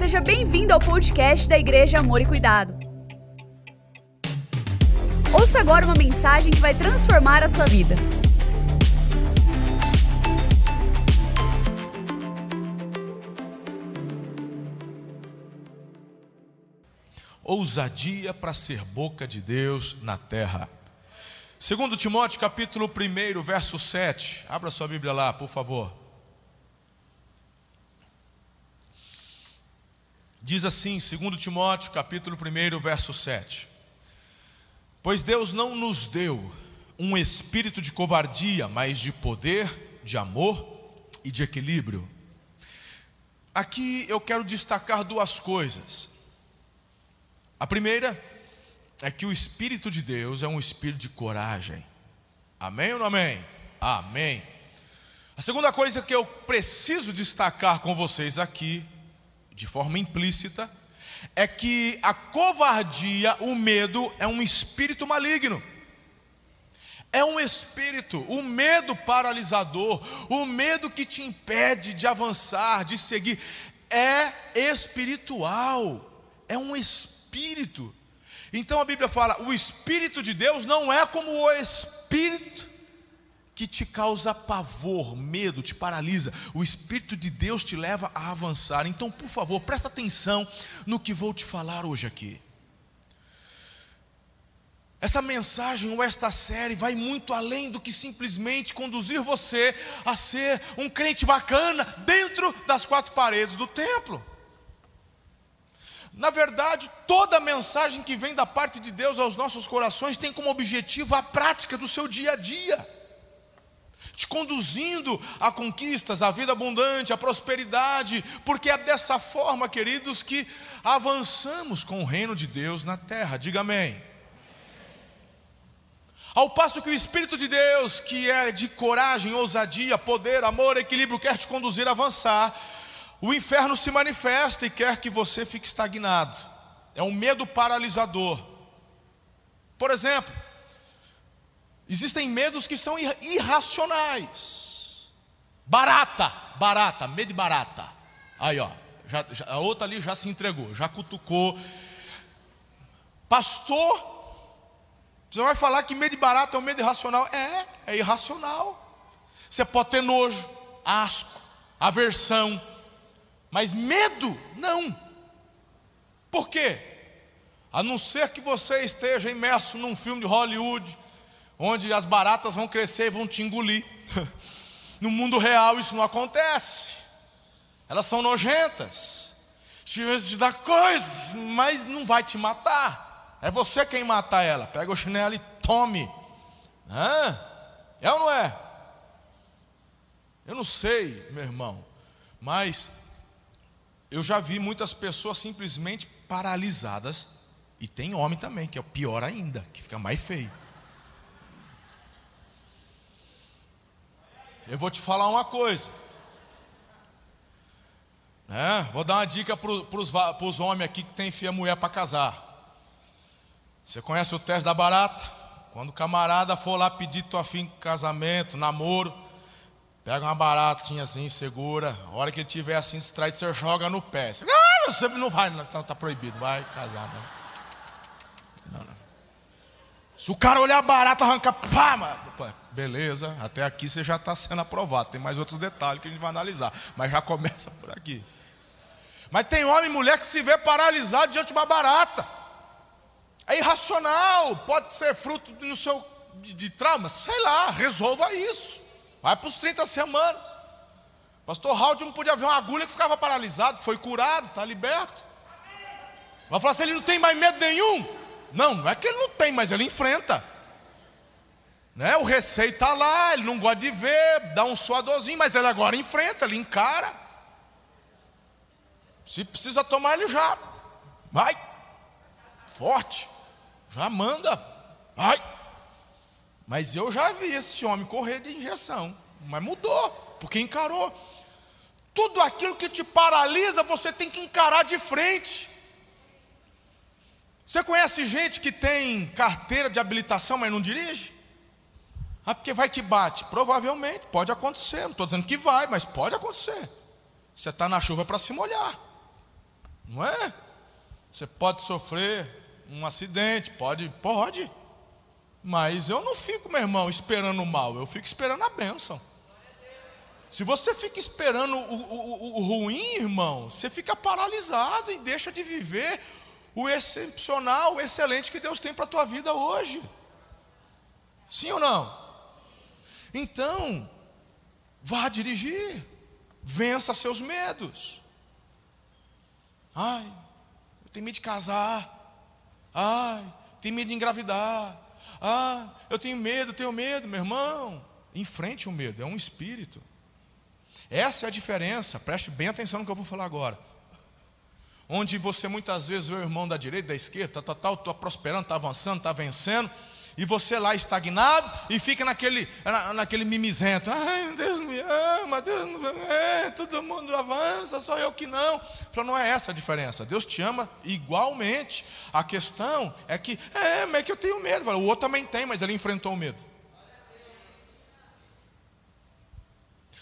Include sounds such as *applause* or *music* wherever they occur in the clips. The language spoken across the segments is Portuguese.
seja bem-vindo ao podcast da Igreja Amor e Cuidado. Ouça agora uma mensagem que vai transformar a sua vida. ousadia para ser boca de Deus na terra. Segundo Timóteo, capítulo 1, verso 7. Abra sua Bíblia lá, por favor. Diz assim, segundo Timóteo, capítulo 1, verso 7. Pois Deus não nos deu um espírito de covardia, mas de poder, de amor e de equilíbrio. Aqui eu quero destacar duas coisas. A primeira é que o Espírito de Deus é um espírito de coragem. Amém ou não amém? Amém. A segunda coisa que eu preciso destacar com vocês aqui, de forma implícita, é que a covardia, o medo, é um espírito maligno. É um espírito, o medo paralisador, o medo que te impede de avançar, de seguir, é espiritual, é um espírito. Então a Bíblia fala: o Espírito de Deus não é como o espírito que te causa pavor, medo, te paralisa. O Espírito de Deus te leva a avançar. Então, por favor, presta atenção no que vou te falar hoje aqui. Essa mensagem ou esta série vai muito além do que simplesmente conduzir você a ser um crente bacana dentro das quatro paredes do templo. Na verdade, toda mensagem que vem da parte de Deus aos nossos corações tem como objetivo a prática do seu dia a dia, te conduzindo a conquistas, a vida abundante, a prosperidade, porque é dessa forma, queridos, que avançamos com o reino de Deus na terra. Diga amém. Ao passo que o Espírito de Deus, que é de coragem, ousadia, poder, amor, equilíbrio, quer te conduzir a avançar, o inferno se manifesta e quer que você fique estagnado. É um medo paralisador. Por exemplo, existem medos que são irracionais. Barata, barata, medo de barata. Aí, ó, já, já, a outra ali já se entregou, já cutucou. Pastor, você vai falar que medo de barata é um medo irracional? É, é irracional. Você pode ter nojo, asco, aversão, mas medo, não. Por quê? A não ser que você esteja imerso num filme de Hollywood, onde as baratas vão crescer e vão te engolir. *laughs* No mundo real isso não acontece. Elas são nojentas. Te dá coisas, mas não vai te matar. É você quem mata ela. Pega o chinelo e tome. É ou não é? Eu não sei, meu irmão, mas eu já vi muitas pessoas simplesmente paralisadas, e tem homem também, que é o pior ainda, que fica mais feio. Eu vou te falar uma coisa. É, vou dar uma dica para os homens aqui que tem enfia mulher para casar. Você conhece o teste da barata? Quando o camarada for lá pedir tua filha em casamento, namoro, Pega uma baratinha assim, segura. A hora que ele tiver assim distraído, você joga no pé. Você, ah, você não vai, não, tá, tá proibido, vai casar, não. não, não. Se o cara olhar barato, arranca, pá, mano. Beleza, até aqui você já está sendo aprovado. Tem mais outros detalhes que a gente vai analisar. Mas já começa por aqui. Mas tem homem e mulher que se vê paralisado diante de uma barata. É irracional, pode ser fruto do seu, de, de trauma, sei lá, resolva isso. Vai para os 30 semanas. Pastor Raul não podia ver uma agulha que ficava paralisado, foi curado, está liberto. Vai falar assim, ele não tem mais medo nenhum? Não, não é que ele não tem, mas ele enfrenta. Né? O receio está lá, ele não gosta de ver, dá um suadorzinho, mas ele agora enfrenta, ele encara. Se precisa tomar, ele já vai, forte, já manda, vai. Mas eu já vi esse homem correr de injeção, mas mudou, porque encarou. Tudo aquilo que te paralisa, você tem que encarar de frente. Você conhece gente que tem carteira de habilitação, mas não dirige? Ah, porque vai que bate? Provavelmente, pode acontecer. Não estou dizendo que vai, mas pode acontecer. Você está na chuva para se molhar. Não é? Você pode sofrer um acidente, pode, pode. Mas eu não fico, meu irmão, esperando o mal, eu fico esperando a bênção. Se você fica esperando o, o, o, ruim, irmão, você fica paralisado e deixa de viver o excepcional, o excelente que Deus tem para a tua vida hoje. Sim ou não? Então, vá dirigir, vença seus medos. Ai, eu tenho medo de casar. Ai, tenho medo de engravidar. Ah, eu tenho medo, tenho medo, meu irmão. Enfrente o medo, é um espírito. Essa é a diferença, preste bem atenção no que eu vou falar agora. Onde você muitas vezes vê o irmão da direita, da esquerda, tal, tal, está prosperando, está avançando, está vencendo, e você lá estagnado e fica naquele, na, naquele mimizento. Ai, Deus me ama, Deus me é, todo mundo avança, só eu que não. Então não é essa a diferença. Deus te ama igualmente. A questão é que, é, mas é que eu tenho medo. O outro também tem, mas ele enfrentou o medo.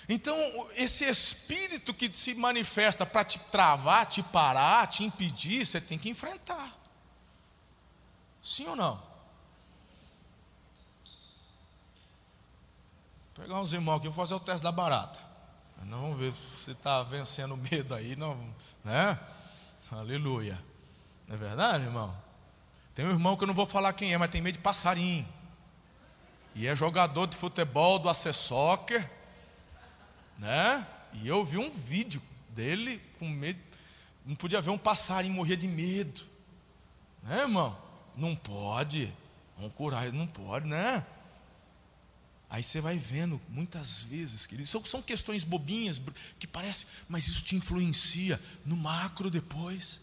Então, esse espírito que se manifesta para te travar, te parar, te impedir, você tem que enfrentar. Sim ou não? Vou pegar uns irmãos aqui, vou fazer o teste da barata. Vamos ver se está vencendo o medo aí, não, né? Aleluia. Não é verdade, irmão? Tem um irmão que eu não vou falar quem é, mas tem medo de passarinho. E é jogador de futebol do AC Soccer né? E eu vi um vídeo dele com medo, não podia ver um passarinho morrer de medo, né, irmão? Não pode, vamos curar não pode, né? Aí você vai vendo, muitas vezes, queridos, são, são questões bobinhas que parece, mas isso te influencia no macro depois.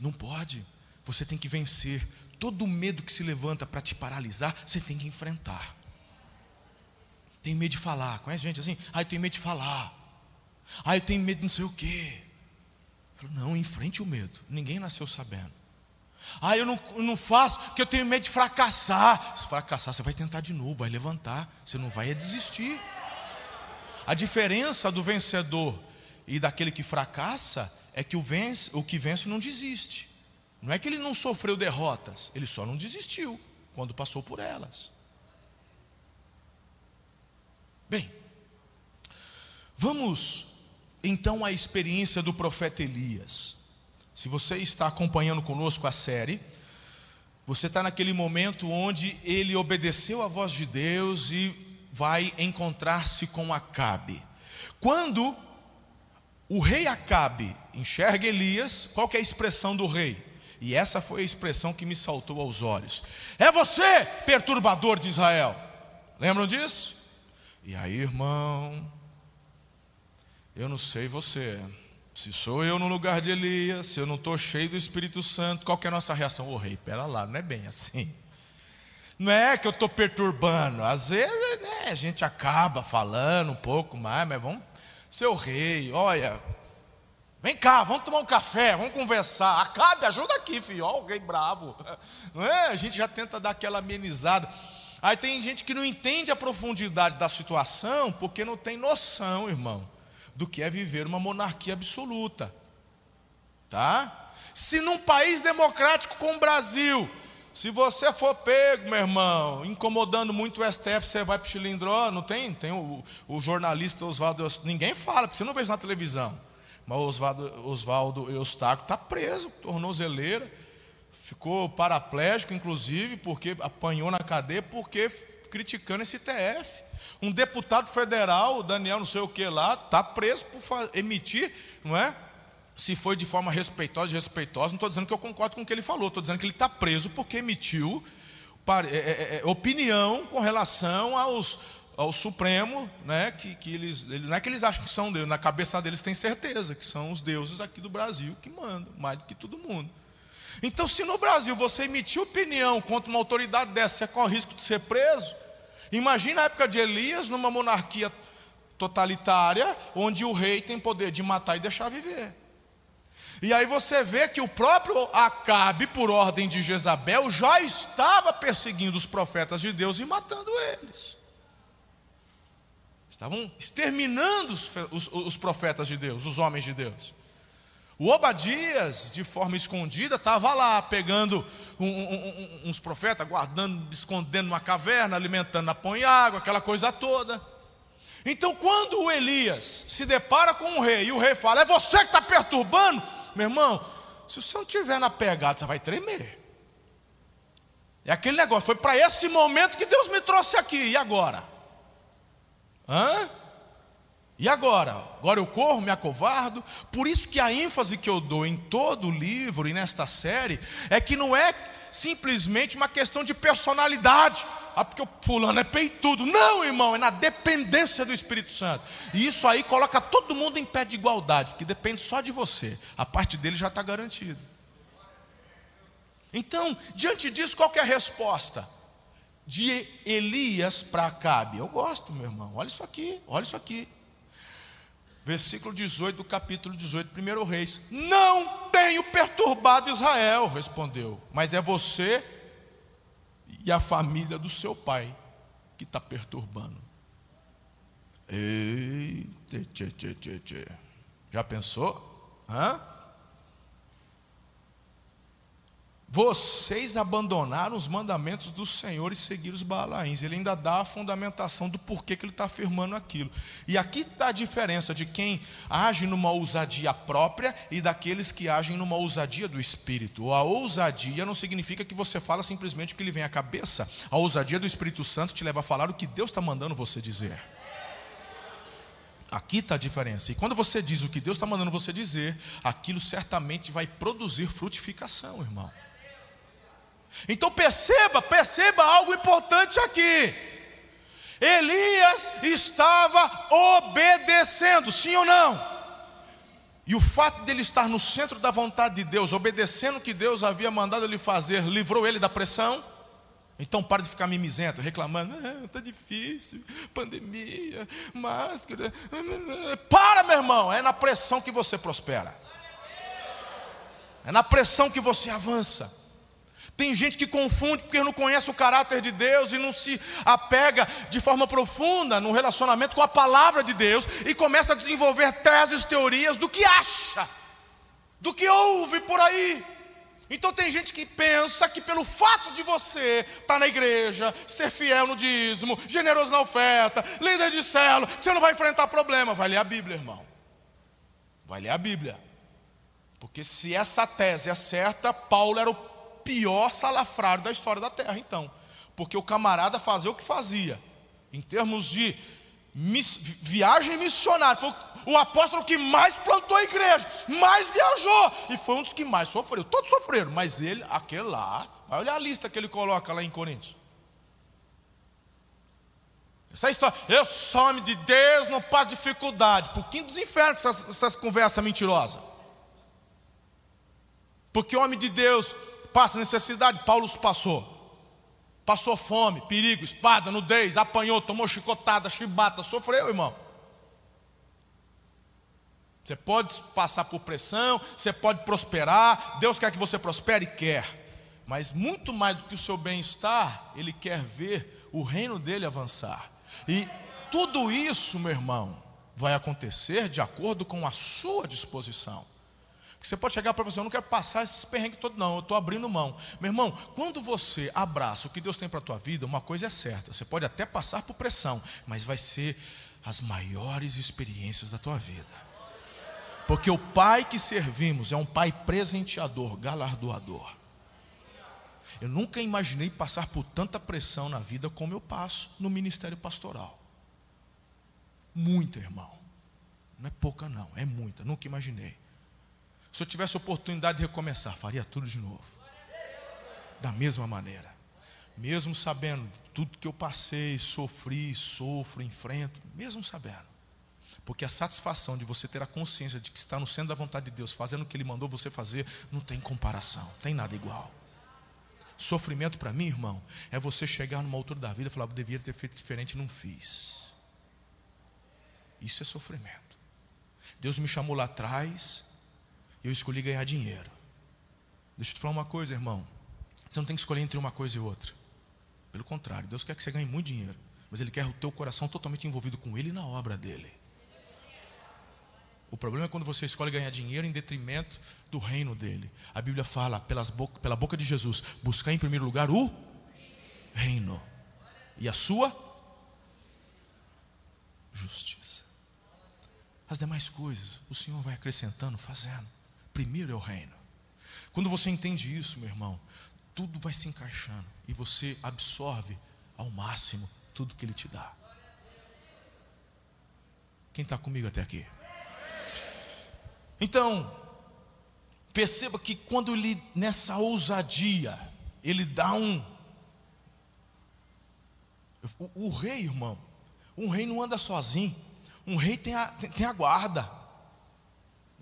Não pode. Você tem que vencer. Todo medo que se levanta para te paralisar, você tem que enfrentar. Tem medo de falar. Conhece gente assim? Ah, eu tenho medo de falar. Ah, eu tenho medo de não sei o quê. Falo, não, enfrente o medo. Ninguém nasceu sabendo. Ah, eu não, eu não faço porque eu tenho medo de fracassar. Se fracassar, você vai tentar de novo, vai levantar. Você não vai desistir. A diferença do vencedor e daquele que fracassa é que o, vence, o que vence não desiste. Não é que ele não sofreu derrotas, ele só não desistiu quando passou por elas. Bem, vamos então à experiência do profeta Elias. Se você está acompanhando conosco a série, você está naquele momento onde ele obedeceu à voz de Deus e vai encontrar-se com Acabe. Quando o rei Acabe enxerga Elias, qual é a expressão do rei? E essa foi a expressão que me saltou aos olhos: É você, perturbador de Israel. Lembram disso? E aí, irmão, eu não sei você. Se sou eu no lugar de Elias, se eu não estou cheio do Espírito Santo, qual é a nossa reação? Ô rei, pera lá, não é bem assim. Não é que eu estou perturbando. Às vezes né, a gente acaba falando um pouco mais, mas vamos. Seu rei, olha, vem cá, vamos tomar um café, vamos conversar. Acabe, ajuda aqui, filho. Ó, o rei bravo. *laughs* Não é? A gente já tenta dar aquela amenizada. Aí tem gente que não entende a profundidade da situação porque não tem noção, irmão, do que é viver uma monarquia absoluta. Tá? Se num país democrático como o Brasil, se você for pego, meu irmão, incomodando muito o STF, você vai para o Chilindró, não tem? Tem o, o jornalista Oswaldo, ninguém fala, porque você não vê isso na televisão. Mas o Oswaldo, Eustáquio está preso, tornozeleira ficou paraplégico, inclusive, porque apanhou na cadeia, porque criticando esse TF. Um deputado federal, Daniel não sei o que lá, está preso por emitir, não é? Se foi de forma respeitosa, respeitosa, não estou dizendo que eu concordo com o que ele falou, estou dizendo que ele está preso porque emitiu é, é, é, opinião com relação aos, ao Supremo, né, que, que eles, não é que eles acham que são Deus, na cabeça deles tem certeza que são os deuses aqui do Brasil que mandam, mais do que todo mundo. Então, se no Brasil você emitir opinião contra uma autoridade dessa, você corre risco de ser preso. Imagina a época de Elias, numa monarquia totalitária, onde o rei tem poder de matar e deixar viver. E aí você vê que o próprio Acabe, por ordem de Jezabel, já estava perseguindo os profetas de Deus e matando eles. Estavam exterminando os, os, os profetas de Deus, os homens de Deus. O Obadias, de forma escondida, estava lá pegando um, um, uns profetas, guardando, escondendo numa caverna, alimentando na pão e água, aquela coisa toda. Então, quando o Elias se depara com o rei e o rei fala: É você que está perturbando, meu irmão, se você não estiver na pegada, você vai tremer. É aquele negócio, foi para esse momento que Deus me trouxe aqui, e agora? Hã? E agora? Agora eu corro, me acovardo. Por isso que a ênfase que eu dou em todo o livro e nesta série é que não é simplesmente uma questão de personalidade. Ah, porque o fulano é peitudo. Não, irmão, é na dependência do Espírito Santo. E isso aí coloca todo mundo em pé de igualdade, que depende só de você. A parte dele já está garantida. Então, diante disso, qual é a resposta? De Elias para Acabe. Eu gosto, meu irmão. Olha isso aqui, olha isso aqui. Versículo 18 do capítulo 18, 1 Reis. Não tenho perturbado Israel, respondeu, mas é você e a família do seu pai que está perturbando. Eita, tchê, tchê, tchê, tchê. Já pensou? Hã? Vocês abandonaram os mandamentos do Senhor e seguiram os Baalaíns. Ele ainda dá a fundamentação do porquê que ele está afirmando aquilo. E aqui está a diferença de quem age numa ousadia própria e daqueles que agem numa ousadia do Espírito. A ousadia não significa que você fala simplesmente o que lhe vem à cabeça. A ousadia do Espírito Santo te leva a falar o que Deus está mandando você dizer. Aqui está a diferença. E quando você diz o que Deus está mandando você dizer, aquilo certamente vai produzir frutificação, irmão. Então perceba, perceba algo importante aqui. Elias estava obedecendo, sim ou não? E o fato dele estar no centro da vontade de Deus, obedecendo o que Deus havia mandado ele fazer, livrou ele da pressão? Então para de ficar mimizento, reclamando, ah, difícil, pandemia, máscara. Para, meu irmão, é na pressão que você prospera. É na pressão que você avança. Tem gente que confunde porque não conhece o caráter de Deus e não se apega de forma profunda no relacionamento com a palavra de Deus e começa a desenvolver teses, teorias do que acha, do que ouve por aí. Então tem gente que pensa que pelo fato de você estar tá na igreja, ser fiel no dízimo, generoso na oferta, líder de célula, você não vai enfrentar problema. Vai ler a Bíblia, irmão. Vai ler a Bíblia. Porque se essa tese é certa, Paulo era o pior salafrário da história da terra, então. Porque o camarada fazia o que fazia, em termos de miss, viagem missionária. Foi o apóstolo que mais plantou a igreja, mais viajou, e foi um dos que mais sofreu. Todos sofreram, mas ele, aquele lá, vai olhar a lista que ele coloca lá em Coríntios. Essa história, eu sou homem de Deus, não passo dificuldade. Pouquinho dos infernos essas, essas conversas mentirosas. Porque homem de Deus passa necessidade, Paulo passou. Passou fome, perigo, espada, nudez, apanhou, tomou chicotada, chibata, sofreu, irmão. Você pode passar por pressão, você pode prosperar, Deus quer que você prospere, quer. Mas muito mais do que o seu bem-estar, Ele quer ver o reino dele avançar. E tudo isso, meu irmão, vai acontecer de acordo com a sua disposição. Você pode chegar para você, eu não quero passar esses perrengues todos, não, eu estou abrindo mão. Meu irmão, quando você abraça o que Deus tem para a tua vida, uma coisa é certa, você pode até passar por pressão, mas vai ser as maiores experiências da tua vida. Porque o Pai que servimos é um Pai presenteador, galardoador. Eu nunca imaginei passar por tanta pressão na vida como eu passo no ministério pastoral. Muita, irmão. Não é pouca, não, é muita, nunca imaginei. Se eu tivesse oportunidade de recomeçar, faria tudo de novo. Da mesma maneira. Mesmo sabendo tudo que eu passei, sofri, sofro, enfrento, mesmo sabendo. Porque a satisfação de você ter a consciência de que está no centro da vontade de Deus, fazendo o que Ele mandou você fazer, não tem comparação, tem nada igual. Sofrimento para mim, irmão, é você chegar numa altura da vida e falar, devia ter feito diferente não fiz. Isso é sofrimento. Deus me chamou lá atrás, eu escolhi ganhar dinheiro. Deixa eu te falar uma coisa, irmão. Você não tem que escolher entre uma coisa e outra. Pelo contrário, Deus quer que você ganhe muito dinheiro, mas Ele quer o teu coração totalmente envolvido com Ele e na obra dele. O problema é quando você escolhe ganhar dinheiro em detrimento do reino dele. A Bíblia fala, pelas boca, pela boca de Jesus, buscar em primeiro lugar o reino e a sua justiça. As demais coisas, o Senhor vai acrescentando, fazendo. Primeiro é o reino. Quando você entende isso, meu irmão, tudo vai se encaixando e você absorve ao máximo tudo que Ele te dá. Quem está comigo até aqui? Então, perceba que quando ele, nessa ousadia, ele dá um. O, o rei, irmão, um rei não anda sozinho. Um rei tem a, tem, tem a guarda.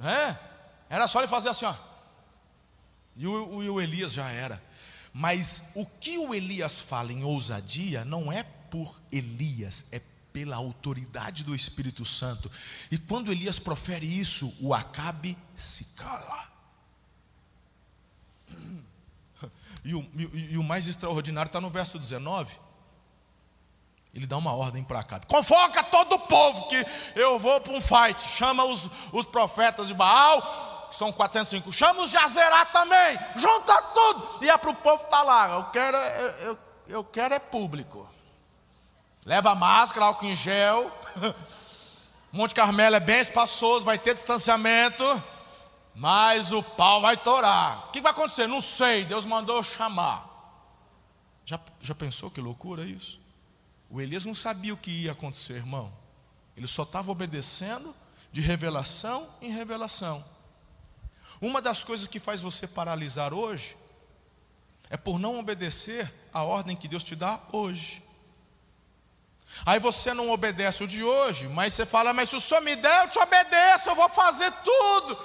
É? Era só ele fazer assim, ó. E o, o, Elias já era. Mas o que o Elias fala em ousadia não é por Elias, é pela autoridade do Espírito Santo. E quando Elias profere isso, o Acabe se cala. E o, e o mais extraordinário está no verso 19. Ele dá uma ordem para Acabe: convoca todo o povo que eu vou para um fight. Chama os, os profetas de Baal, que são 405. Chama os de Azerá também. Junta tudo. E é para o povo estar tá lá. Eu quero, eu, eu, eu quero é público. Leva máscara, álcool em gel. *laughs* Monte Carmelo é bem espaçoso, vai ter distanciamento. Mas o pau vai torar. O que vai acontecer? Não sei. Deus mandou chamar. Já, já pensou que loucura isso? O Elias não sabia o que ia acontecer, irmão. Ele só estava obedecendo de revelação em revelação. Uma das coisas que faz você paralisar hoje é por não obedecer a ordem que Deus te dá hoje. Aí você não obedece o de hoje, mas você fala, mas se o Senhor me der, eu te obedeço, eu vou fazer tudo.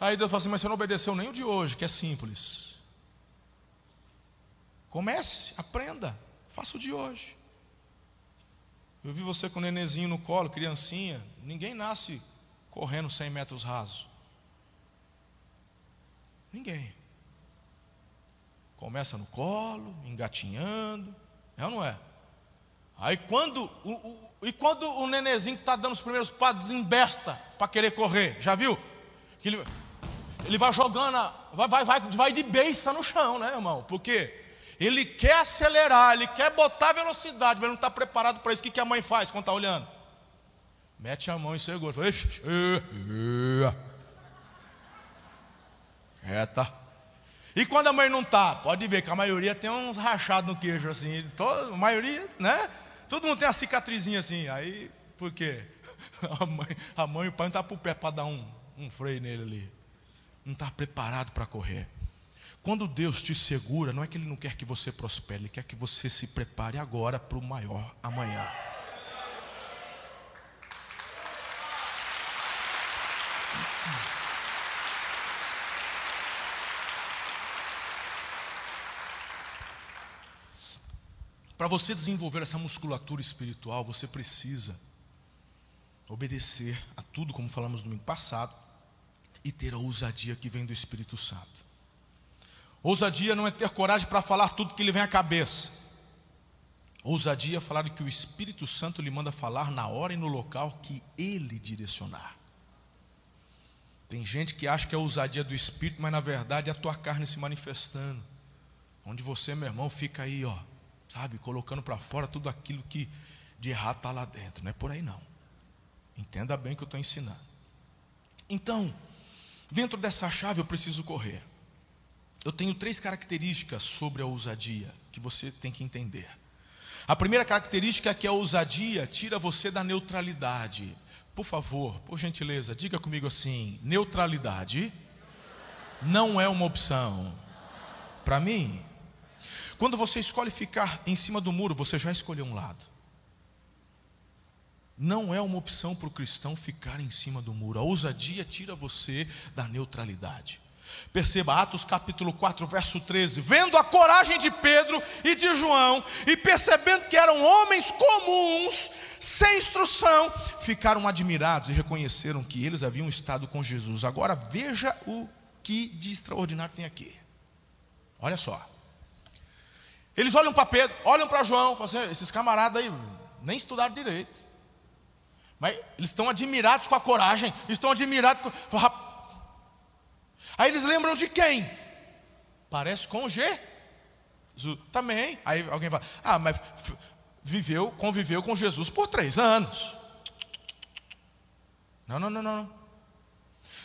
Aí Deus fala assim, mas você não obedeceu nem o de hoje, que é simples. Comece, aprenda, faça o de hoje. Eu vi você com o nenenzinho no colo, criancinha. Ninguém nasce correndo 100 metros rasos. Ninguém. Começa no colo, engatinhando. É ou não é? Aí quando o, o, e quando o nenenzinho que está dando os primeiros passos embesta para querer correr, já viu? Que ele, ele vai jogando, vai, vai, vai, vai de beiça no chão, né, irmão? Porque ele quer acelerar, ele quer botar velocidade, mas não está preparado para isso. O que, que a mãe faz quando está olhando? Mete a mão e segura. Quieta. E quando a mãe não está? Pode ver que a maioria tem uns rachados no queijo assim. Toda, a maioria, né? Todo mundo tem a cicatrizinha assim. Aí, por quê? *laughs* A mãe, a mãe e o pai não tá por pé para dar um, um freio nele ali. Não está preparado para correr. Quando Deus te segura, não é que Ele não quer que você prospere, Ele quer que você se prepare agora para o maior amanhã. Para você desenvolver essa musculatura espiritual, você precisa obedecer a tudo, como falamos no domingo passado, e ter a ousadia que vem do Espírito Santo. Ousadia não é ter coragem para falar tudo que lhe vem à cabeça. Ousadia é falar que o Espírito Santo lhe manda falar na hora e no local que ele direcionar. Tem gente que acha que é ousadia do Espírito, mas na verdade é a tua carne se manifestando. Onde você, meu irmão, fica aí, ó, sabe, colocando para fora tudo aquilo que de errado está lá dentro. Não é por aí não. Entenda bem o que eu estou ensinando. Então, dentro dessa chave eu preciso correr eu tenho três características sobre a ousadia que você tem que entender. A primeira característica é que a ousadia tira você da neutralidade. Por favor, por gentileza, diga comigo assim: neutralidade não é uma opção. Para mim, quando você escolhe ficar em cima do muro, você já escolheu um lado. Não é uma opção para o cristão ficar em cima do muro. A ousadia tira você da neutralidade. Perceba Atos capítulo 4, verso 13. Vendo a coragem de Pedro e de João, e percebendo que eram homens comuns, sem instrução, ficaram admirados e reconheceram que eles haviam estado com Jesus. Agora veja o que de extraordinário tem aqui. Olha só. Eles olham para Pedro, olham para João, falam assim, esses camaradas aí nem estudaram direito. Mas eles estão admirados com a coragem, estão admirados com. Aí eles lembram de quem? Parece com G. Também. Aí alguém fala: Ah, mas viveu, conviveu com Jesus por três anos. Não, não, não, não.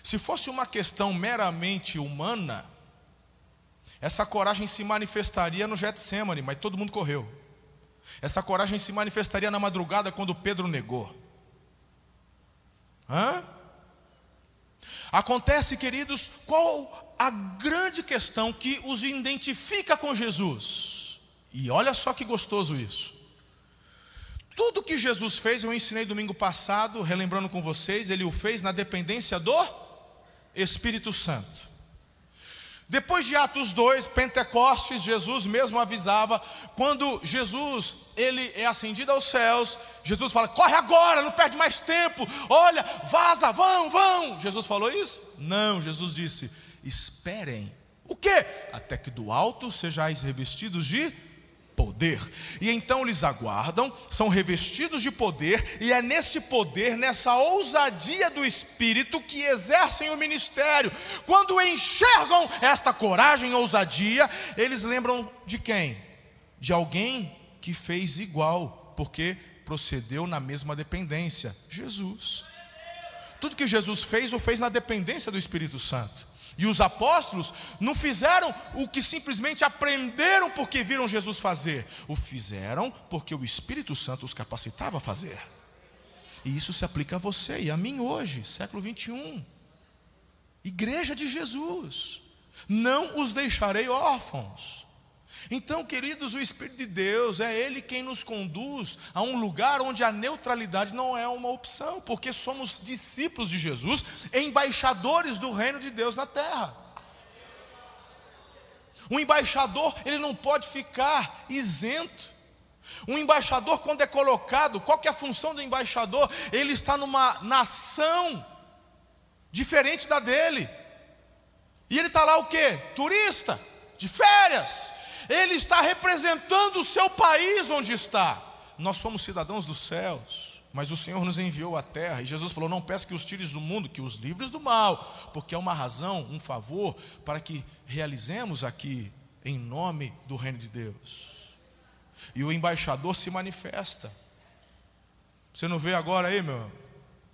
Se fosse uma questão meramente humana, essa coragem se manifestaria no Getsemane, mas todo mundo correu. Essa coragem se manifestaria na madrugada quando Pedro negou. Hã? Acontece, queridos, qual a grande questão que os identifica com Jesus? E olha só que gostoso isso. Tudo que Jesus fez, eu ensinei domingo passado, relembrando com vocês, ele o fez na dependência do Espírito Santo. Depois de Atos 2, Pentecostes, Jesus mesmo avisava, quando Jesus ele é ascendido aos céus, Jesus fala: "Corre agora, não perde mais tempo. Olha, vaza, vão, vão". Jesus falou isso? Não, Jesus disse: "Esperem. O quê? Até que do alto sejais revestidos de poder. E então eles aguardam, são revestidos de poder, e é nesse poder, nessa ousadia do Espírito, que exercem o ministério. Quando enxergam esta coragem e ousadia, eles lembram de quem? De alguém que fez igual, porque procedeu na mesma dependência: Jesus. Tudo que Jesus fez, o fez na dependência do Espírito Santo. E os apóstolos não fizeram o que simplesmente aprenderam porque viram Jesus fazer, o fizeram porque o Espírito Santo os capacitava a fazer. E isso se aplica a você e a mim hoje, século 21. Igreja de Jesus, não os deixarei órfãos. Então, queridos, o Espírito de Deus é Ele quem nos conduz a um lugar onde a neutralidade não é uma opção, porque somos discípulos de Jesus, embaixadores do reino de Deus na terra. O embaixador, ele não pode ficar isento. Um embaixador, quando é colocado, qual é a função do embaixador? Ele está numa nação diferente da dele. E ele está lá o quê? Turista, de férias ele está representando o seu país onde está. Nós somos cidadãos dos céus, mas o Senhor nos enviou à terra, e Jesus falou: Não peço que os tires do mundo, que os livres do mal, porque é uma razão, um favor, para que realizemos aqui, em nome do reino de Deus. E o embaixador se manifesta. Você não vê agora aí, meu?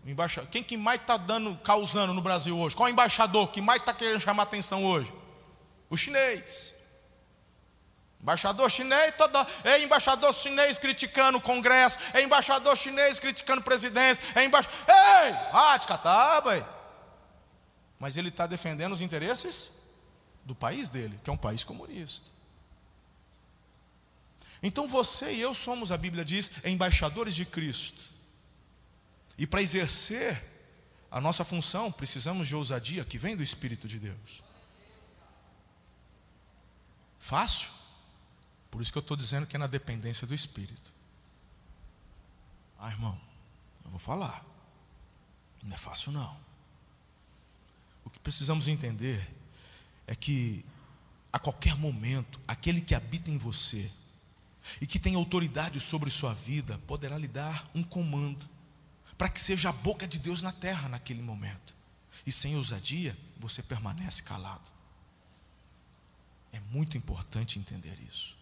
Embaixador. Quem que mais está dando, causando no Brasil hoje? Qual embaixador que mais está querendo chamar atenção hoje? O chinês. Embaixador chinês, toda, é embaixador chinês criticando o Congresso, é embaixador chinês criticando o presidente, é embaixador. Ei, ah, cataba. Mas ele está defendendo os interesses do país dele, que é um país comunista. Então você e eu somos, a Bíblia diz, embaixadores de Cristo. E para exercer a nossa função, precisamos de ousadia que vem do Espírito de Deus. Fácil? Por isso que eu estou dizendo que é na dependência do Espírito. Ah, irmão, eu vou falar. Não é fácil, não. O que precisamos entender é que, a qualquer momento, aquele que habita em você e que tem autoridade sobre sua vida poderá lhe dar um comando para que seja a boca de Deus na terra naquele momento. E sem ousadia, você permanece calado. É muito importante entender isso.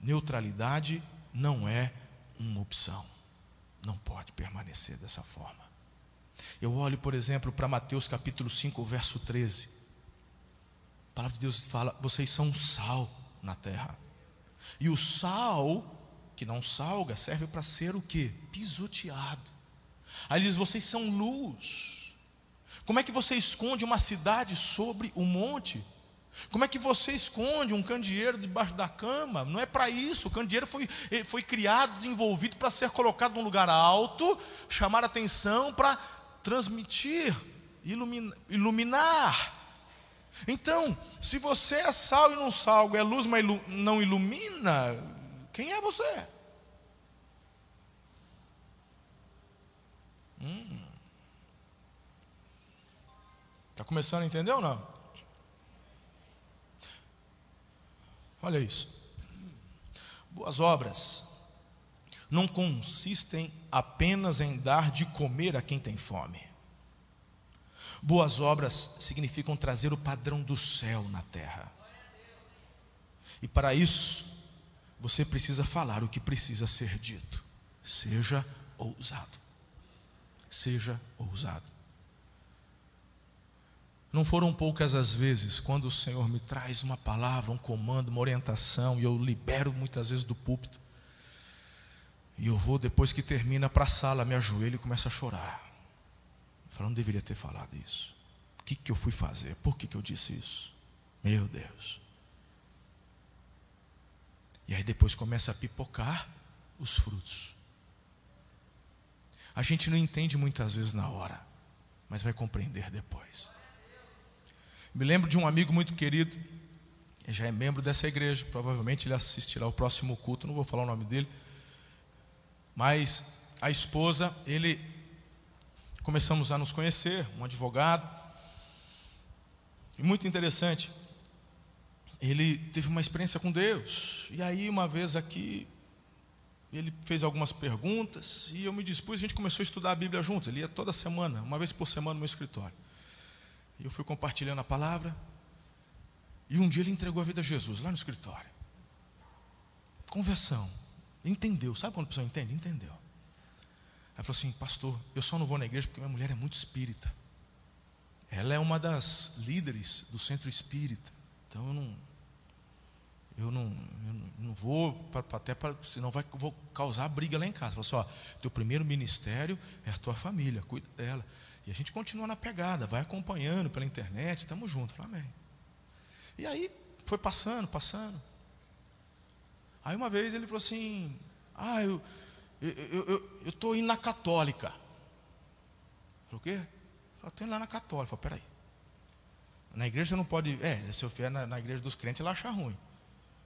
Neutralidade não é uma opção. Não pode permanecer dessa forma. Eu olho, por exemplo, para Mateus capítulo 5, verso 13. A palavra de Deus fala: vocês são sal na terra. E o sal, que não salga, serve para ser o que? Pisoteado. Aí diz: vocês são luz. Como é que você esconde uma cidade sobre o um monte? Como é que você esconde um candeeiro debaixo da cama? Não é para isso. O candeeiro foi, foi criado, desenvolvido para ser colocado num lugar alto, chamar atenção para transmitir, iluminar, iluminar. Então, se você é sal e não salga, é luz, mas não ilumina, quem é você? Está hum. Tá começando a entender ou não? Olha isso. Boas obras não consistem apenas em dar de comer a quem tem fome. Boas obras significam trazer o padrão do céu na terra. E para isso, você precisa falar o que precisa ser dito. Seja ousado. Seja ousado. Não foram poucas as vezes quando o Senhor me traz uma palavra, um comando, uma orientação, e eu libero muitas vezes do púlpito. E eu vou, depois que termina, para a sala, me ajoelho e começo a chorar. Falando, não deveria ter falado isso. O que, que eu fui fazer? Por que, que eu disse isso? Meu Deus. E aí depois começa a pipocar os frutos. A gente não entende muitas vezes na hora, mas vai compreender depois. Me lembro de um amigo muito querido, ele já é membro dessa igreja, provavelmente ele assistirá ao próximo culto, não vou falar o nome dele. Mas a esposa, ele começamos a nos conhecer, um advogado. E muito interessante, ele teve uma experiência com Deus. E aí, uma vez aqui, ele fez algumas perguntas e eu me dispus, a gente começou a estudar a Bíblia juntos. Ele ia toda semana, uma vez por semana no meu escritório. Eu fui compartilhando a palavra. E um dia ele entregou a vida a Jesus lá no escritório. Conversão. Entendeu. Sabe quando a pessoa entende? Entendeu. Aí falou assim, pastor, eu só não vou na igreja porque minha mulher é muito espírita. Ela é uma das líderes do centro espírita. Então eu não, eu não, eu não vou, pra, até para, senão vai, vou causar briga lá em casa. Falou assim: ó, teu primeiro ministério é a tua família, cuida dela. E a gente continua na pegada, vai acompanhando pela internet, estamos juntos. Falei, amém. E aí foi passando, passando. Aí uma vez ele falou assim: Ah, eu estou eu, eu, indo na católica. Falei, o quê? Eu estou indo lá na católica. Falei, peraí. Na igreja você não pode. É, se eu vier na, na igreja dos crentes, ela acha ruim.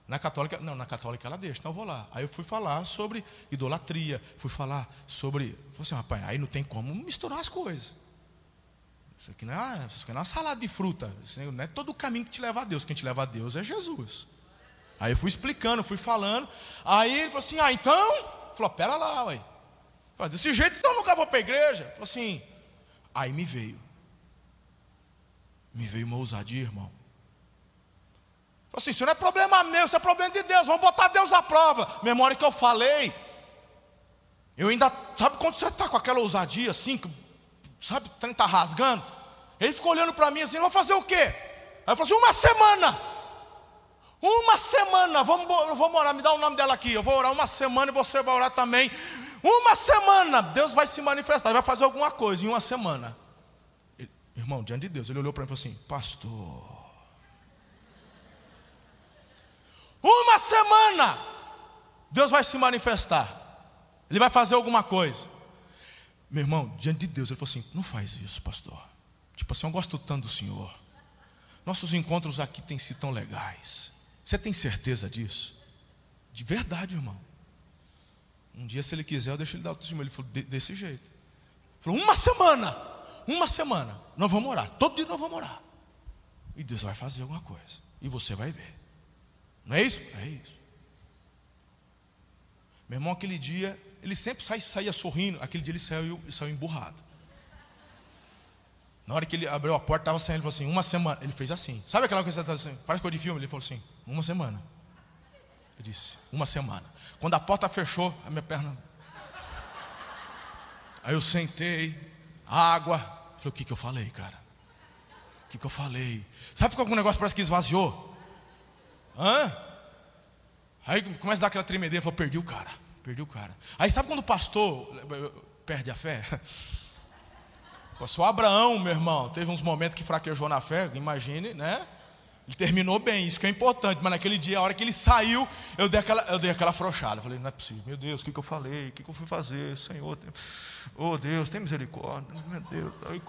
Na católica, não, na católica ela deixa, então eu vou lá. Aí eu fui falar sobre idolatria, fui falar sobre. Falei assim, rapaz, aí não tem como misturar as coisas. Isso aqui não é, isso aqui não é uma salada de fruta. Isso não é todo o caminho que te leva a Deus. Quem te leva a Deus é Jesus. Aí eu fui explicando, fui falando. Aí ele falou assim: Ah, então? Falou: Pera lá, ué. Falei, Desse jeito então eu nunca vou para a igreja. Falou assim. Aí me veio. Me veio uma ousadia, irmão. Falou assim: Isso não é problema meu, isso é problema de Deus. Vamos botar Deus à prova. Memória que eu falei. Eu ainda. Sabe quando você está com aquela ousadia assim, que, sabe, está rasgando? Ele ficou olhando para mim assim: Vou fazer o quê? Aí eu falei assim: Uma semana. Uma semana, vamos, vamos orar, me dá o nome dela aqui. Eu vou orar uma semana e você vai orar também. Uma semana, Deus vai se manifestar, vai fazer alguma coisa em uma semana. Ele, irmão, diante de Deus, ele olhou para mim e falou assim: Pastor, uma semana, Deus vai se manifestar, Ele vai fazer alguma coisa. Meu irmão, diante de Deus, ele falou assim: Não faz isso, pastor. Tipo assim, eu gosto tanto do Senhor. Nossos encontros aqui têm sido tão legais. Você tem certeza disso? De verdade, irmão. Um dia, se ele quiser, eu deixo ele dar o testemunho. Ele falou, desse jeito. Ele falou, uma semana, uma semana, nós vamos orar. Todo dia nós vamos orar. E Deus vai fazer alguma coisa. E você vai ver. Não é isso? É isso. Meu irmão, aquele dia, ele sempre saía, saía sorrindo. Aquele dia ele saiu, saiu emburrado. Na hora que ele abriu a porta, estava saindo, ele falou assim, uma semana. Ele fez assim. Sabe aquela coisa que está assim? Parece coisa de filme. Ele falou assim, uma semana. Eu disse, uma semana. Quando a porta fechou, a minha perna. Aí eu sentei, água. Falei, o que, que eu falei, cara? O que, que eu falei? Sabe que algum negócio parece que esvaziou? Hã? Aí começa a dar aquela tremedeira, falou, perdi o cara, perdi o cara. Aí sabe quando o pastor perde a fé? *laughs* Só Abraão, meu irmão, teve uns momentos que fraquejou na fé, imagine, né? Ele terminou bem, isso que é importante, mas naquele dia, a hora que ele saiu, eu dei aquela, eu dei aquela afrouxada. Falei, não é possível, meu Deus, o que, que eu falei? O que, que eu fui fazer? Senhor, oh Deus, tem misericórdia, meu Deus. Aí,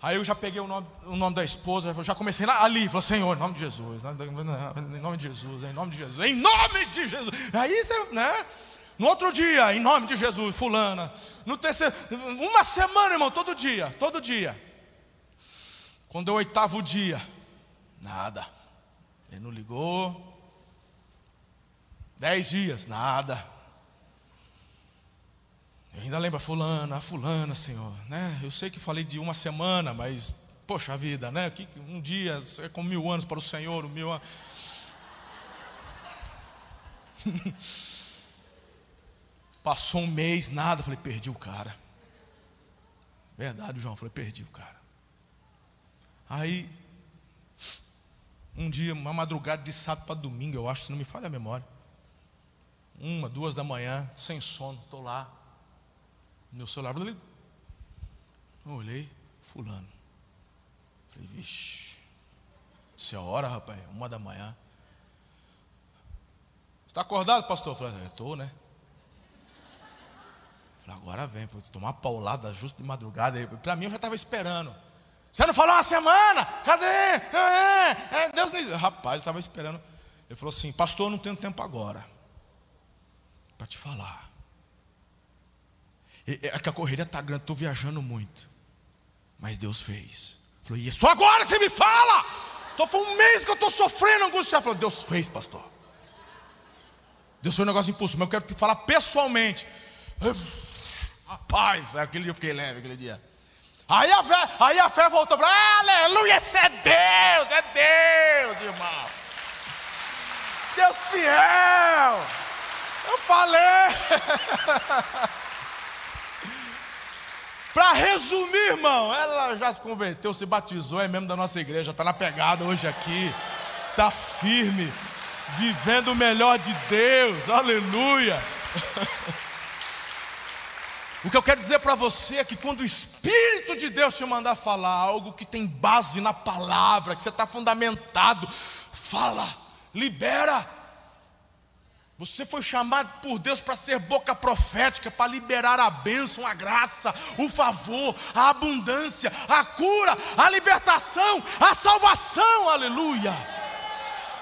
aí eu já peguei o nome, o nome da esposa, já comecei ali, falei, Senhor, em nome de Jesus, em nome de Jesus, em nome de Jesus, em nome de Jesus. Aí você, né? No outro dia, em nome de Jesus, fulana. No terceiro, uma semana, irmão, todo dia, todo dia. Quando é o oitavo dia, nada. Ele não ligou. Dez dias, nada. Eu ainda lembro a fulana, a fulana, Senhor, né? Eu sei que falei de uma semana, mas, poxa vida, né? Um dia é com mil anos para o Senhor, mil anos. *laughs* Passou um mês, nada, falei, perdi o cara. Verdade, João, falei, perdi o cara. Aí, um dia, uma madrugada de sábado para domingo, eu acho, se não me falha a memória. Uma, duas da manhã, sem sono, estou lá. Meu celular, eu olhei, fulano. Falei, vixe, se é hora, rapaz, uma da manhã. Está acordado, pastor? Falei, estou, né? Falei, agora vem, para tomar paulada justo de madrugada. Para mim, eu já estava esperando. Você não falou uma semana? Cadê? É, é, Deus nem... Rapaz, eu estava esperando. Ele falou assim: Pastor, não tenho tempo agora para te falar. É que a correria está grande, estou viajando muito. Mas Deus fez. Falou, e é só agora você me fala? Estou foi um mês que eu estou sofrendo angústia. Falou, Deus fez, pastor. Deus foi um negócio impulso, mas eu quero te falar pessoalmente. Rapaz, aquele dia eu fiquei leve, aquele dia. Aí a fé, aí a fé voltou para, aleluia, esse é Deus, é Deus, irmão. Deus fiel. Eu falei. *laughs* Para resumir, irmão, ela já se converteu, se batizou, é mesmo da nossa igreja, está na pegada hoje aqui, está firme, vivendo o melhor de Deus, aleluia. *laughs* O que eu quero dizer para você é que quando o Espírito de Deus te mandar falar algo que tem base na palavra, que você está fundamentado, fala, libera. Você foi chamado por Deus para ser boca profética, para liberar a bênção, a graça, o favor, a abundância, a cura, a libertação, a salvação, aleluia.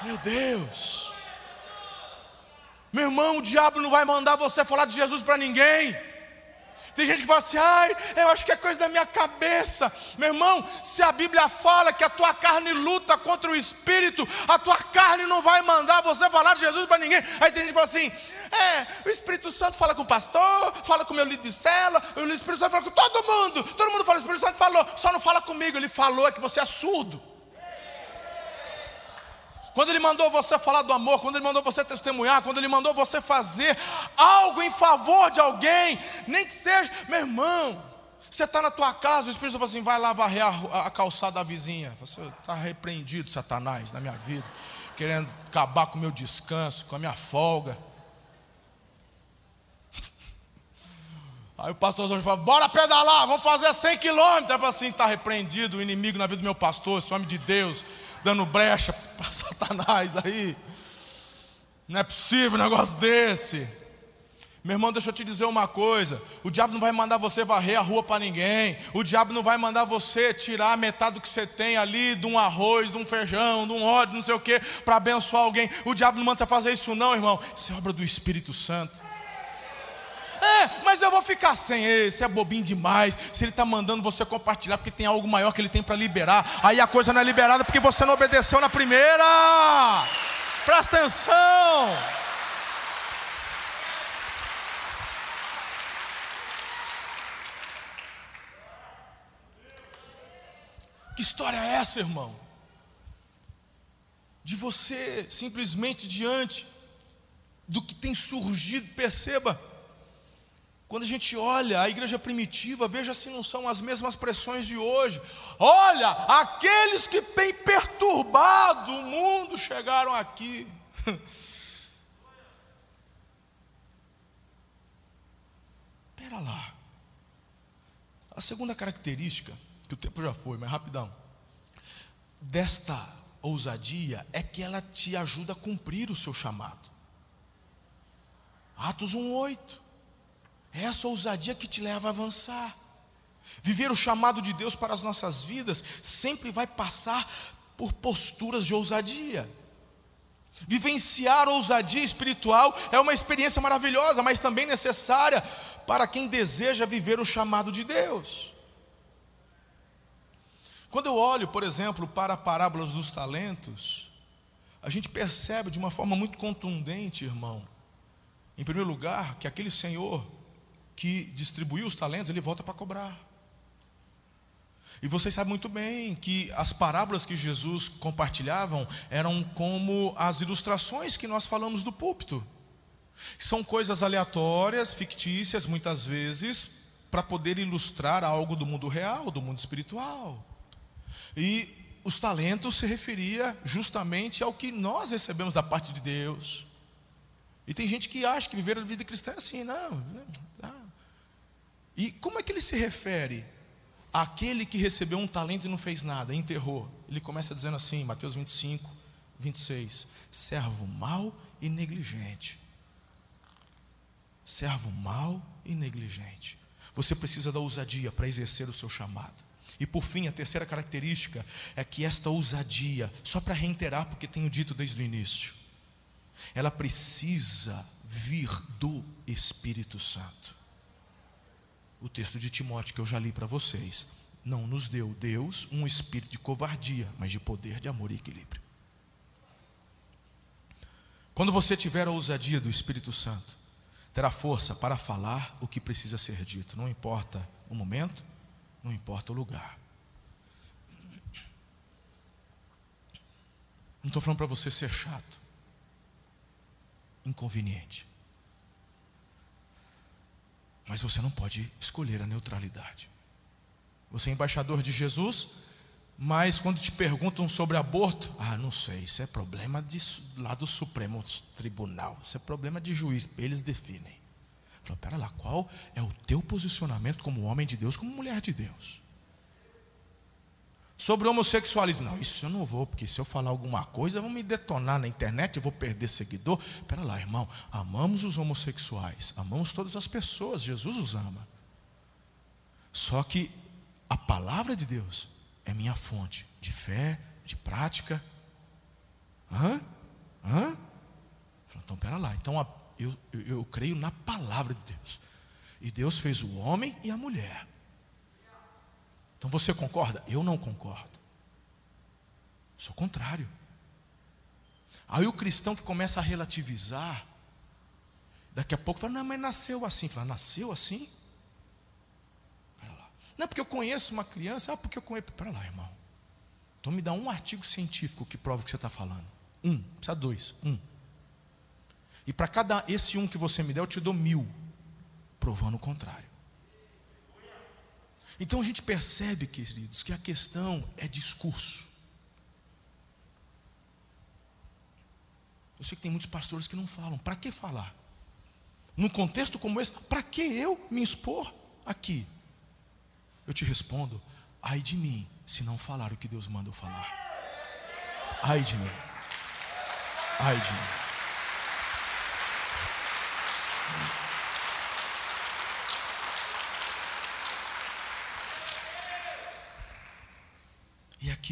Meu Deus, meu irmão, o diabo não vai mandar você falar de Jesus para ninguém. Tem gente que fala assim, ai, eu acho que é coisa da minha cabeça. Meu irmão, se a Bíblia fala que a tua carne luta contra o Espírito, a tua carne não vai mandar você falar de Jesus para ninguém. Aí tem gente que fala assim, é, o Espírito Santo fala com o pastor, fala com o meu líder de cela, o Espírito Santo fala com todo mundo. Todo mundo fala, o Espírito Santo falou, só não fala comigo. Ele falou é que você é surdo. Quando Ele mandou você falar do amor, quando Ele mandou você testemunhar, quando Ele mandou você fazer algo em favor de alguém, nem que seja, meu irmão, você está na tua casa, o Espírito fala assim: vai lá varrer a, a calçada da vizinha. Você está repreendido, Satanás, na minha vida, querendo acabar com o meu descanso, com a minha folga. *laughs* Aí o pastor hoje fala: bora pedalar, vamos fazer 100 quilômetros. Ele fala assim: está repreendido o inimigo na vida do meu pastor, esse homem de Deus dando brecha para *laughs* Satanás aí. Não é possível um negócio desse. Meu irmão, deixa eu te dizer uma coisa: o diabo não vai mandar você varrer a rua para ninguém, o diabo não vai mandar você tirar metade do que você tem ali, de um arroz, de um feijão, de um óleo, não sei o que, para abençoar alguém. O diabo não manda você fazer isso, não, irmão. Isso é obra do Espírito Santo. É, mas eu vou ficar sem esse, é bobinho demais. Se ele está mandando você compartilhar, porque tem algo maior que ele tem para liberar. Aí a coisa não é liberada porque você não obedeceu na primeira. Presta atenção. Que história é essa, irmão? De você simplesmente diante do que tem surgido, perceba, quando a gente olha a igreja primitiva, veja se não são as mesmas pressões de hoje. Olha, aqueles que têm perturbado o mundo chegaram aqui. *laughs* Espera lá. A segunda característica, que o tempo já foi, mas rapidão, desta ousadia é que ela te ajuda a cumprir o seu chamado. Atos 1:8. É essa ousadia que te leva a avançar. Viver o chamado de Deus para as nossas vidas sempre vai passar por posturas de ousadia. Vivenciar ousadia espiritual é uma experiência maravilhosa, mas também necessária para quem deseja viver o chamado de Deus. Quando eu olho, por exemplo, para parábolas dos talentos, a gente percebe de uma forma muito contundente, irmão, em primeiro lugar, que aquele Senhor que distribuiu os talentos, ele volta para cobrar. E vocês sabem muito bem que as parábolas que Jesus compartilhavam eram como as ilustrações que nós falamos do púlpito. São coisas aleatórias, fictícias, muitas vezes, para poder ilustrar algo do mundo real, do mundo espiritual. E os talentos se referia justamente ao que nós recebemos da parte de Deus. E tem gente que acha que viver a vida cristã é assim, não, não. E como é que ele se refere àquele que recebeu um talento e não fez nada, enterrou? Ele começa dizendo assim, Mateus 25, 26, servo mau e negligente. Servo mau e negligente. Você precisa da ousadia para exercer o seu chamado. E por fim, a terceira característica é que esta ousadia, só para reiterar, porque tenho dito desde o início, ela precisa vir do Espírito Santo. O texto de Timóteo que eu já li para vocês, não nos deu Deus um espírito de covardia, mas de poder, de amor e equilíbrio. Quando você tiver a ousadia do Espírito Santo, terá força para falar o que precisa ser dito, não importa o momento, não importa o lugar. Não estou falando para você ser chato, inconveniente. Mas você não pode escolher a neutralidade. Você é embaixador de Jesus, mas quando te perguntam sobre aborto, ah, não sei, isso é problema de, lá do Supremo Tribunal, isso é problema de juiz, eles definem. Falou, pera lá, qual é o teu posicionamento como homem de Deus, como mulher de Deus? Sobre homossexualismo, não, isso eu não vou, porque se eu falar alguma coisa, vão me detonar na internet, eu vou perder seguidor. Pera lá, irmão, amamos os homossexuais, amamos todas as pessoas, Jesus os ama. Só que a palavra de Deus é minha fonte de fé, de prática. Hã? Hã? Então, pera lá, então eu, eu, eu creio na palavra de Deus. E Deus fez o homem e a mulher. Então você concorda? Eu não concordo. Sou contrário. Aí o cristão que começa a relativizar, daqui a pouco fala, não, mas nasceu assim. Fala, nasceu assim? Pera lá. Não, porque eu conheço uma criança, ah, porque eu conheço. Pera lá, irmão. Então me dá um artigo científico que prova o que você está falando. Um, precisa dois. Um. E para cada esse um que você me der, eu te dou mil, provando o contrário. Então a gente percebe, queridos, que a questão é discurso. Eu sei que tem muitos pastores que não falam. Para que falar? Num contexto como esse, para que eu me expor aqui? Eu te respondo: ai de mim, se não falar o que Deus manda eu falar. Ai de mim. Ai de mim.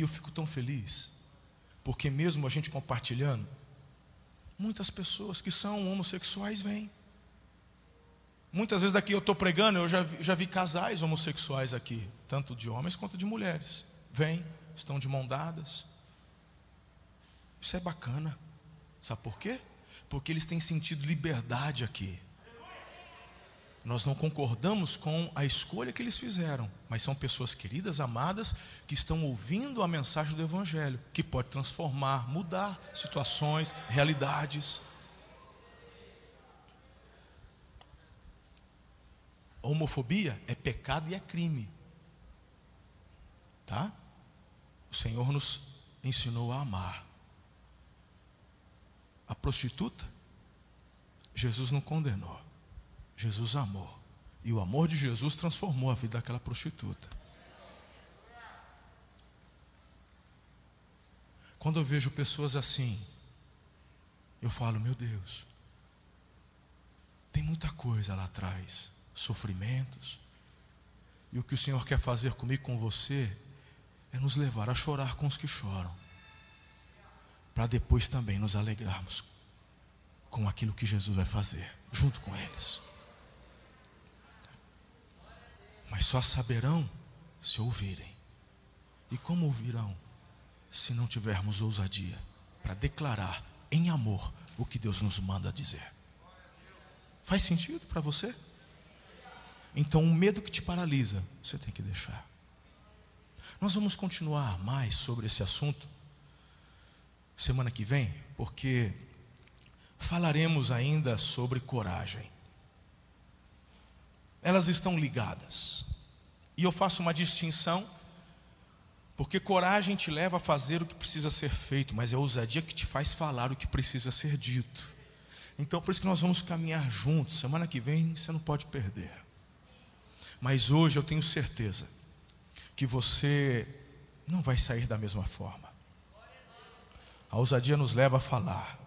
Eu fico tão feliz, porque mesmo a gente compartilhando, muitas pessoas que são homossexuais vêm. Muitas vezes daqui eu estou pregando, eu já vi, já vi casais homossexuais aqui, tanto de homens quanto de mulheres. Vêm, estão de mão dadas. Isso é bacana. Sabe por quê? Porque eles têm sentido liberdade aqui. Nós não concordamos com a escolha que eles fizeram, mas são pessoas queridas, amadas, que estão ouvindo a mensagem do Evangelho, que pode transformar, mudar situações, realidades. A homofobia é pecado e é crime. Tá? O Senhor nos ensinou a amar. A prostituta, Jesus não condenou. Jesus amou. E o amor de Jesus transformou a vida daquela prostituta. Quando eu vejo pessoas assim, eu falo, meu Deus, tem muita coisa lá atrás, sofrimentos. E o que o Senhor quer fazer comigo, com você, é nos levar a chorar com os que choram, para depois também nos alegrarmos com aquilo que Jesus vai fazer, junto com eles mas só saberão se ouvirem. E como ouvirão se não tivermos ousadia para declarar em amor o que Deus nos manda dizer? Faz sentido para você? Então o medo que te paralisa, você tem que deixar. Nós vamos continuar mais sobre esse assunto semana que vem, porque falaremos ainda sobre coragem. Elas estão ligadas. E eu faço uma distinção, porque coragem te leva a fazer o que precisa ser feito, mas é a ousadia que te faz falar o que precisa ser dito. Então, por isso que nós vamos caminhar juntos. Semana que vem você não pode perder. Mas hoje eu tenho certeza que você não vai sair da mesma forma. A ousadia nos leva a falar.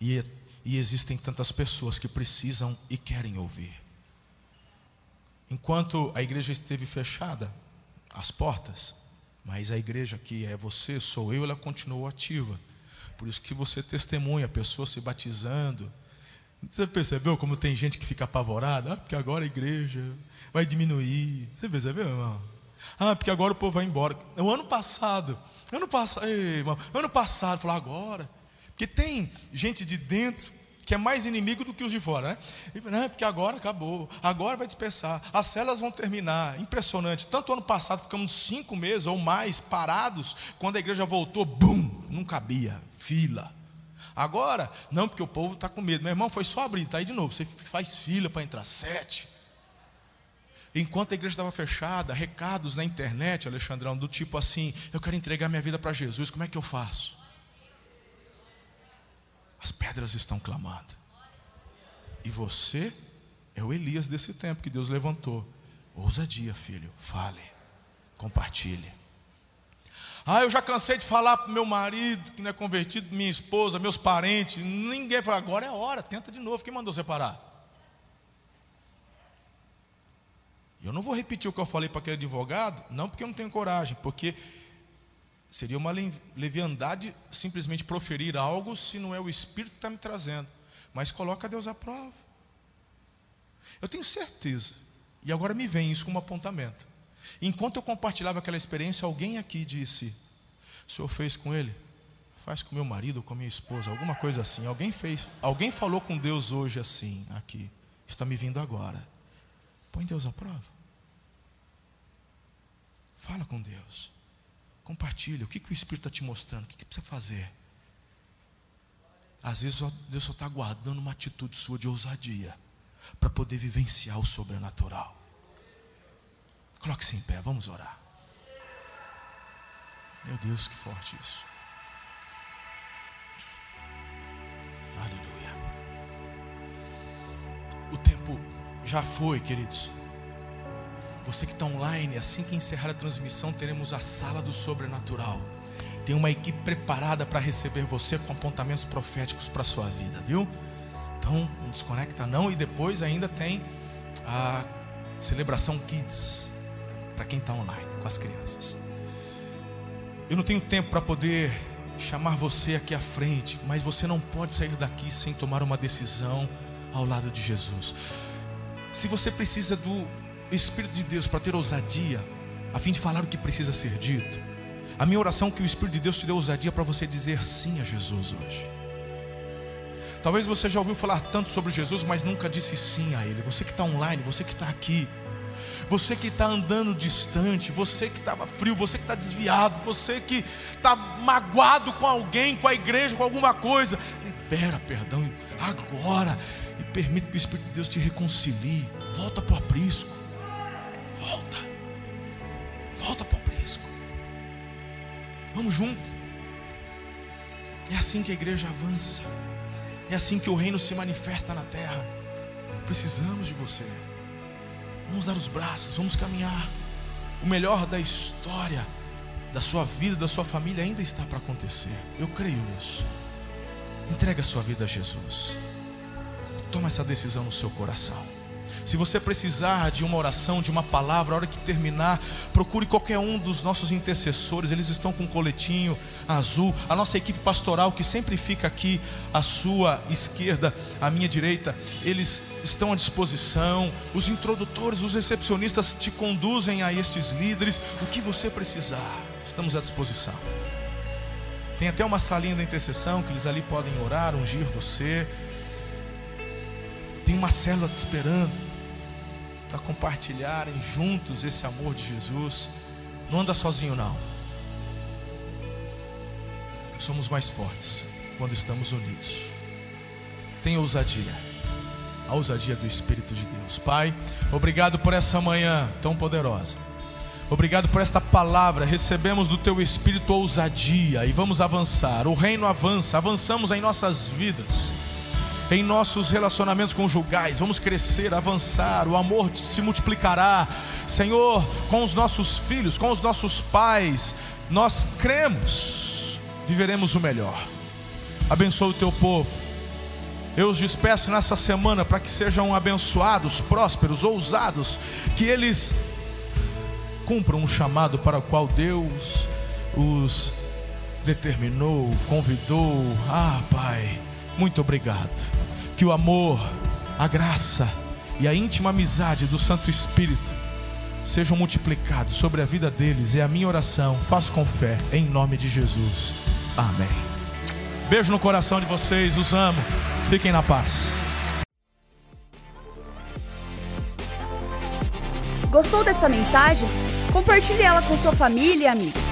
E, e existem tantas pessoas que precisam e querem ouvir. Enquanto a igreja esteve fechada, as portas, mas a igreja que é você, sou eu, ela continuou ativa. Por isso que você testemunha pessoas se batizando, você percebeu como tem gente que fica apavorada? Ah, porque agora a igreja vai diminuir. Você percebeu, irmão? Ah, porque agora o povo vai embora. O ano passado, ano passado, irmão, ano passado, falou agora. Porque tem gente de dentro que é mais inimigo do que os de fora, né? E, não, porque agora acabou, agora vai dispersar, as celas vão terminar. Impressionante. Tanto ano passado ficamos cinco meses ou mais parados, quando a igreja voltou, bum, não cabia, fila. Agora, não, porque o povo está com medo. Meu irmão, foi só abrir, está aí de novo. Você faz fila para entrar, sete. Enquanto a igreja estava fechada, recados na internet, Alexandrão, do tipo assim: eu quero entregar minha vida para Jesus, como é que eu faço? As pedras estão clamando. E você é o Elias desse tempo que Deus levantou. Ousadia, filho, fale, compartilhe. Ah, eu já cansei de falar para meu marido que não é convertido, minha esposa, meus parentes. Ninguém fala, agora é hora, tenta de novo. Quem mandou separar? Eu não vou repetir o que eu falei para aquele advogado, não porque eu não tenho coragem, porque seria uma leviandade simplesmente proferir algo se não é o Espírito que está me trazendo. Mas coloca Deus à prova. Eu tenho certeza, e agora me vem isso como apontamento. Enquanto eu compartilhava aquela experiência, alguém aqui disse: O senhor fez com ele? Faz com meu marido com minha esposa, alguma coisa assim. Alguém fez, alguém falou com Deus hoje assim, aqui. Está me vindo agora. Põe Deus à prova. Fala com Deus. Compartilha. O que, que o Espírito está te mostrando? O que, que precisa fazer? Às vezes Deus só está guardando uma atitude sua de ousadia para poder vivenciar o sobrenatural. Coloque-se em pé, vamos orar. Meu Deus, que forte isso. Aleluia. O tempo já foi, queridos. Você que está online, assim que encerrar a transmissão, teremos a sala do sobrenatural. Tem uma equipe preparada para receber você com apontamentos proféticos para a sua vida, viu? Então, não desconecta não. E depois ainda tem a celebração Kids para quem está online, com as crianças. Eu não tenho tempo para poder chamar você aqui à frente, mas você não pode sair daqui sem tomar uma decisão ao lado de Jesus. Se você precisa do Espírito de Deus para ter ousadia, a fim de falar o que precisa ser dito, a minha oração é que o Espírito de Deus te dê ousadia para você dizer sim a Jesus hoje. Talvez você já ouviu falar tanto sobre Jesus, mas nunca disse sim a Ele. Você que está online, você que está aqui, você que está andando distante, você que estava frio, você que está desviado, você que está magoado com alguém, com a igreja, com alguma coisa, libera perdão agora e permite que o Espírito de Deus te reconcilie. Volta para o aprisco, Vamos junto. É assim que a igreja avança, é assim que o reino se manifesta na terra. Precisamos de você. Vamos dar os braços, vamos caminhar. O melhor da história, da sua vida, da sua família ainda está para acontecer. Eu creio nisso. Entrega a sua vida a Jesus. Toma essa decisão no seu coração. Se você precisar de uma oração, de uma palavra, a hora que terminar, procure qualquer um dos nossos intercessores, eles estão com um coletinho azul. A nossa equipe pastoral, que sempre fica aqui à sua esquerda, à minha direita, eles estão à disposição. Os introdutores, os recepcionistas te conduzem a estes líderes. O que você precisar, estamos à disposição. Tem até uma salinha da intercessão que eles ali podem orar, ungir você. Tem uma célula te esperando. Para compartilharem juntos esse amor de Jesus. Não anda sozinho, não. Somos mais fortes quando estamos unidos. Tenha ousadia, a ousadia do Espírito de Deus. Pai, obrigado por essa manhã tão poderosa. Obrigado por esta palavra. Recebemos do teu espírito ousadia e vamos avançar. O reino avança, avançamos em nossas vidas, em nossos relacionamentos conjugais. Vamos crescer, avançar. O amor se multiplicará. Senhor, com os nossos filhos, com os nossos pais, nós cremos, viveremos o melhor. Abençoa o teu povo. Eu os despeço nessa semana para que sejam abençoados, prósperos, ousados, que eles cumpram um chamado para o qual Deus os determinou, convidou. Ah, Pai, muito obrigado. Que o amor, a graça e a íntima amizade do Santo Espírito sejam multiplicados sobre a vida deles. É a minha oração. Faço com fé, em nome de Jesus. Amém. Beijo no coração de vocês, os amo. Fiquem na paz. Gostou dessa mensagem? Compartilhe ela com sua família e amigos.